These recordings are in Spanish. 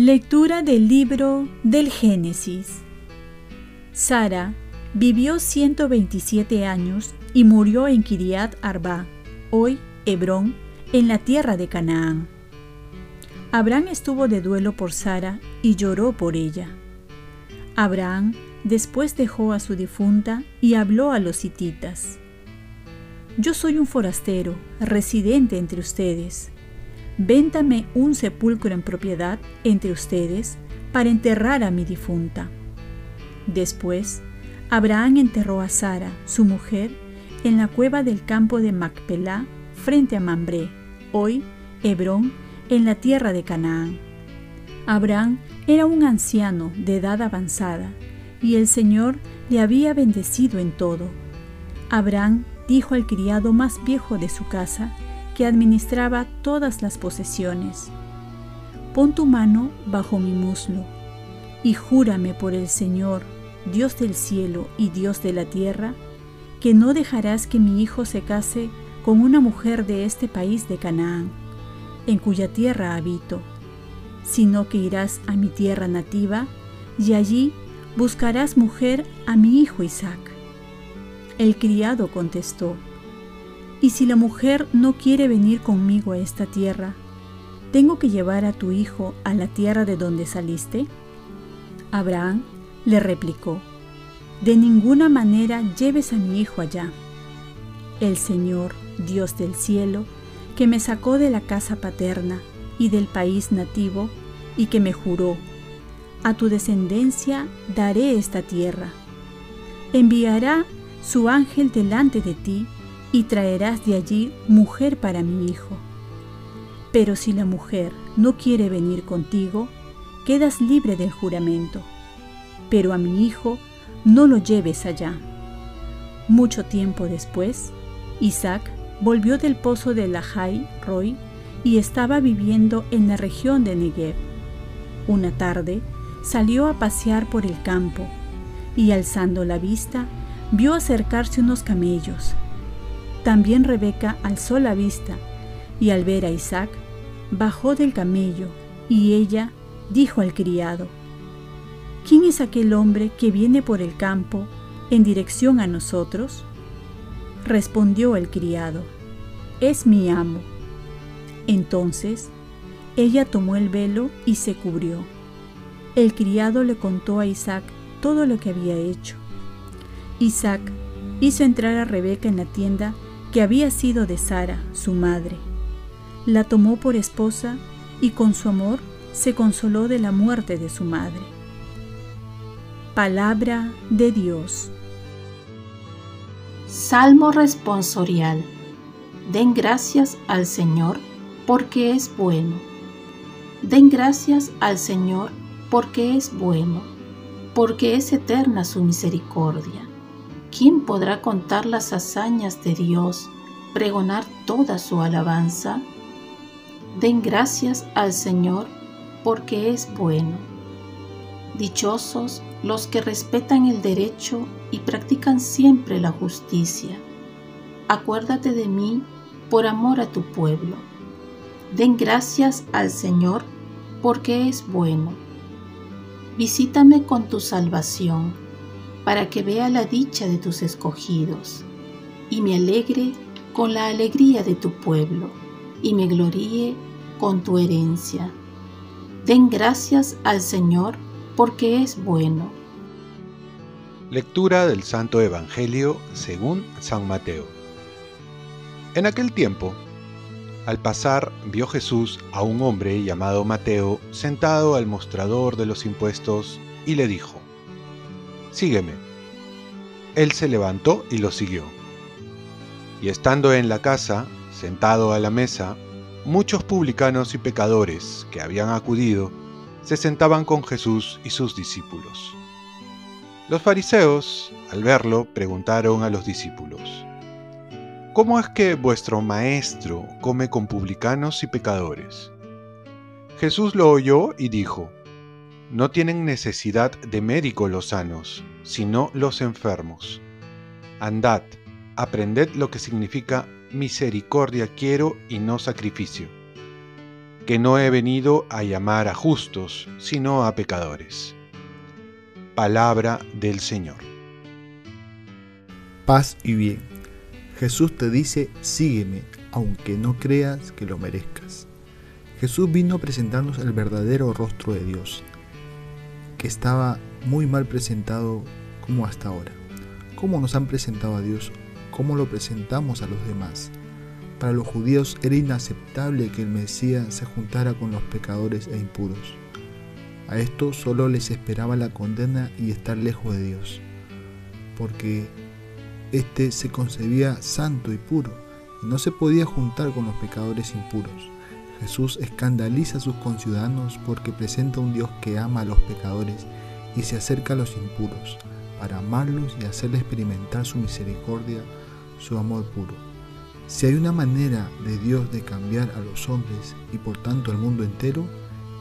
Lectura del libro del Génesis. Sara vivió 127 años y murió en Kiriat Arba, hoy Hebrón, en la tierra de Canaán. Abraham estuvo de duelo por Sara y lloró por ella. Abraham después dejó a su difunta y habló a los hititas. Yo soy un forastero, residente entre ustedes véntame un sepulcro en propiedad entre ustedes para enterrar a mi difunta. Después, Abraham enterró a Sara, su mujer, en la cueva del campo de Macpelá, frente a Mambré, hoy Hebrón, en la tierra de Canaán. Abraham era un anciano de edad avanzada, y el Señor le había bendecido en todo. Abraham dijo al criado más viejo de su casa, que administraba todas las posesiones. Pon tu mano bajo mi muslo y júrame por el Señor, Dios del cielo y Dios de la tierra, que no dejarás que mi hijo se case con una mujer de este país de Canaán, en cuya tierra habito, sino que irás a mi tierra nativa y allí buscarás mujer a mi hijo Isaac. El criado contestó, y si la mujer no quiere venir conmigo a esta tierra, ¿tengo que llevar a tu hijo a la tierra de donde saliste? Abraham le replicó, De ninguna manera lleves a mi hijo allá. El Señor, Dios del cielo, que me sacó de la casa paterna y del país nativo, y que me juró, a tu descendencia daré esta tierra. Enviará su ángel delante de ti y traerás de allí mujer para mi hijo. Pero si la mujer no quiere venir contigo, quedas libre del juramento. Pero a mi hijo no lo lleves allá. Mucho tiempo después, Isaac volvió del pozo de Lahai Roy y estaba viviendo en la región de Negev. Una tarde salió a pasear por el campo y alzando la vista vio acercarse unos camellos también Rebeca alzó la vista y al ver a Isaac, bajó del camello y ella dijo al criado, ¿quién es aquel hombre que viene por el campo en dirección a nosotros? Respondió el criado, es mi amo. Entonces ella tomó el velo y se cubrió. El criado le contó a Isaac todo lo que había hecho. Isaac hizo entrar a Rebeca en la tienda que había sido de Sara, su madre. La tomó por esposa y con su amor se consoló de la muerte de su madre. Palabra de Dios. Salmo responsorial. Den gracias al Señor porque es bueno. Den gracias al Señor porque es bueno, porque es eterna su misericordia ¿Quién podrá contar las hazañas de Dios, pregonar toda su alabanza? Den gracias al Señor porque es bueno. Dichosos los que respetan el derecho y practican siempre la justicia. Acuérdate de mí por amor a tu pueblo. Den gracias al Señor porque es bueno. Visítame con tu salvación para que vea la dicha de tus escogidos, y me alegre con la alegría de tu pueblo, y me gloríe con tu herencia. Den gracias al Señor, porque es bueno. Lectura del Santo Evangelio según San Mateo. En aquel tiempo, al pasar, vio Jesús a un hombre llamado Mateo sentado al mostrador de los impuestos y le dijo, Sígueme. Él se levantó y lo siguió. Y estando en la casa, sentado a la mesa, muchos publicanos y pecadores que habían acudido se sentaban con Jesús y sus discípulos. Los fariseos, al verlo, preguntaron a los discípulos, ¿Cómo es que vuestro maestro come con publicanos y pecadores? Jesús lo oyó y dijo, No tienen necesidad de médico los sanos, sino los enfermos. Andad, aprended lo que significa misericordia quiero y no sacrificio, que no he venido a llamar a justos, sino a pecadores. Palabra del Señor. Paz y bien. Jesús te dice, sígueme, aunque no creas que lo merezcas. Jesús vino a presentarnos el verdadero rostro de Dios, que estaba muy mal presentado como hasta ahora. ¿Cómo nos han presentado a Dios? ¿Cómo lo presentamos a los demás? Para los judíos era inaceptable que el Mesías se juntara con los pecadores e impuros. A esto solo les esperaba la condena y estar lejos de Dios, porque éste se concebía santo y puro y no se podía juntar con los pecadores impuros. Jesús escandaliza a sus conciudadanos porque presenta un Dios que ama a los pecadores y se acerca a los impuros para amarlos y hacerles experimentar su misericordia, su amor puro. Si hay una manera de Dios de cambiar a los hombres y por tanto al mundo entero,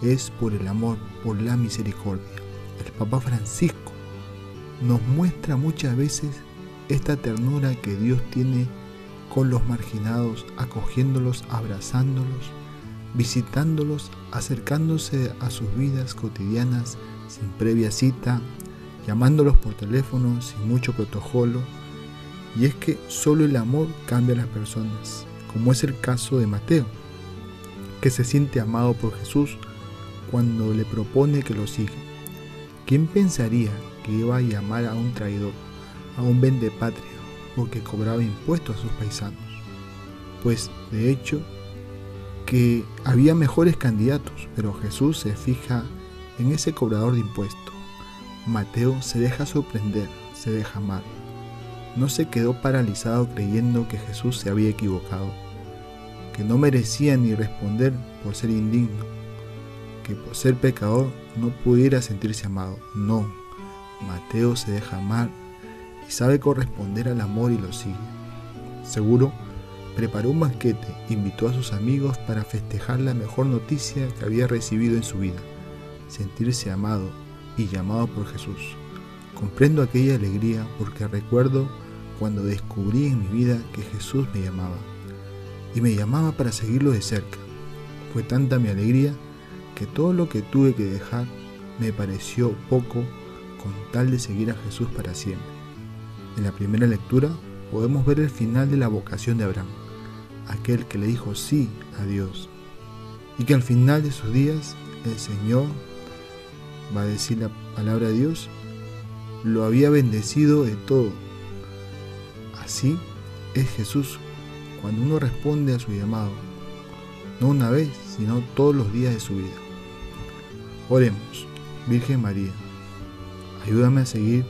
es por el amor, por la misericordia. El Papa Francisco nos muestra muchas veces esta ternura que Dios tiene con los marginados, acogiéndolos, abrazándolos, visitándolos, acercándose a sus vidas cotidianas sin previa cita, llamándolos por teléfono sin mucho protocolo. Y es que solo el amor cambia a las personas, como es el caso de Mateo, que se siente amado por Jesús cuando le propone que lo siga. ¿Quién pensaría que iba a llamar a un traidor, a un vendepatria, porque cobraba impuestos a sus paisanos? Pues, de hecho, que había mejores candidatos, pero Jesús se fija en ese cobrador de impuestos. Mateo se deja sorprender, se deja amar. No se quedó paralizado creyendo que Jesús se había equivocado, que no merecía ni responder por ser indigno, que por ser pecador no pudiera sentirse amado. No, Mateo se deja amar y sabe corresponder al amor y lo sigue. Seguro, preparó un banquete, invitó a sus amigos para festejar la mejor noticia que había recibido en su vida, sentirse amado y llamado por Jesús. Comprendo aquella alegría porque recuerdo cuando descubrí en mi vida que Jesús me llamaba y me llamaba para seguirlo de cerca. Fue tanta mi alegría que todo lo que tuve que dejar me pareció poco con tal de seguir a Jesús para siempre. En la primera lectura podemos ver el final de la vocación de Abraham aquel que le dijo sí a Dios y que al final de sus días el Señor va a decir la palabra de Dios, lo había bendecido de todo. Así es Jesús cuando uno responde a su llamado, no una vez, sino todos los días de su vida. Oremos, Virgen María, ayúdame a seguir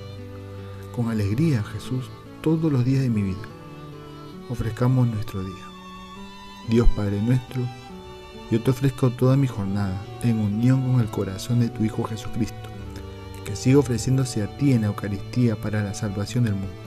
con alegría a Jesús todos los días de mi vida. Ofrezcamos nuestro día. Dios Padre nuestro, yo te ofrezco toda mi jornada en unión con el corazón de tu Hijo Jesucristo, que siga ofreciéndose a ti en la Eucaristía para la salvación del mundo.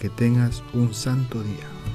que tengas un santo día.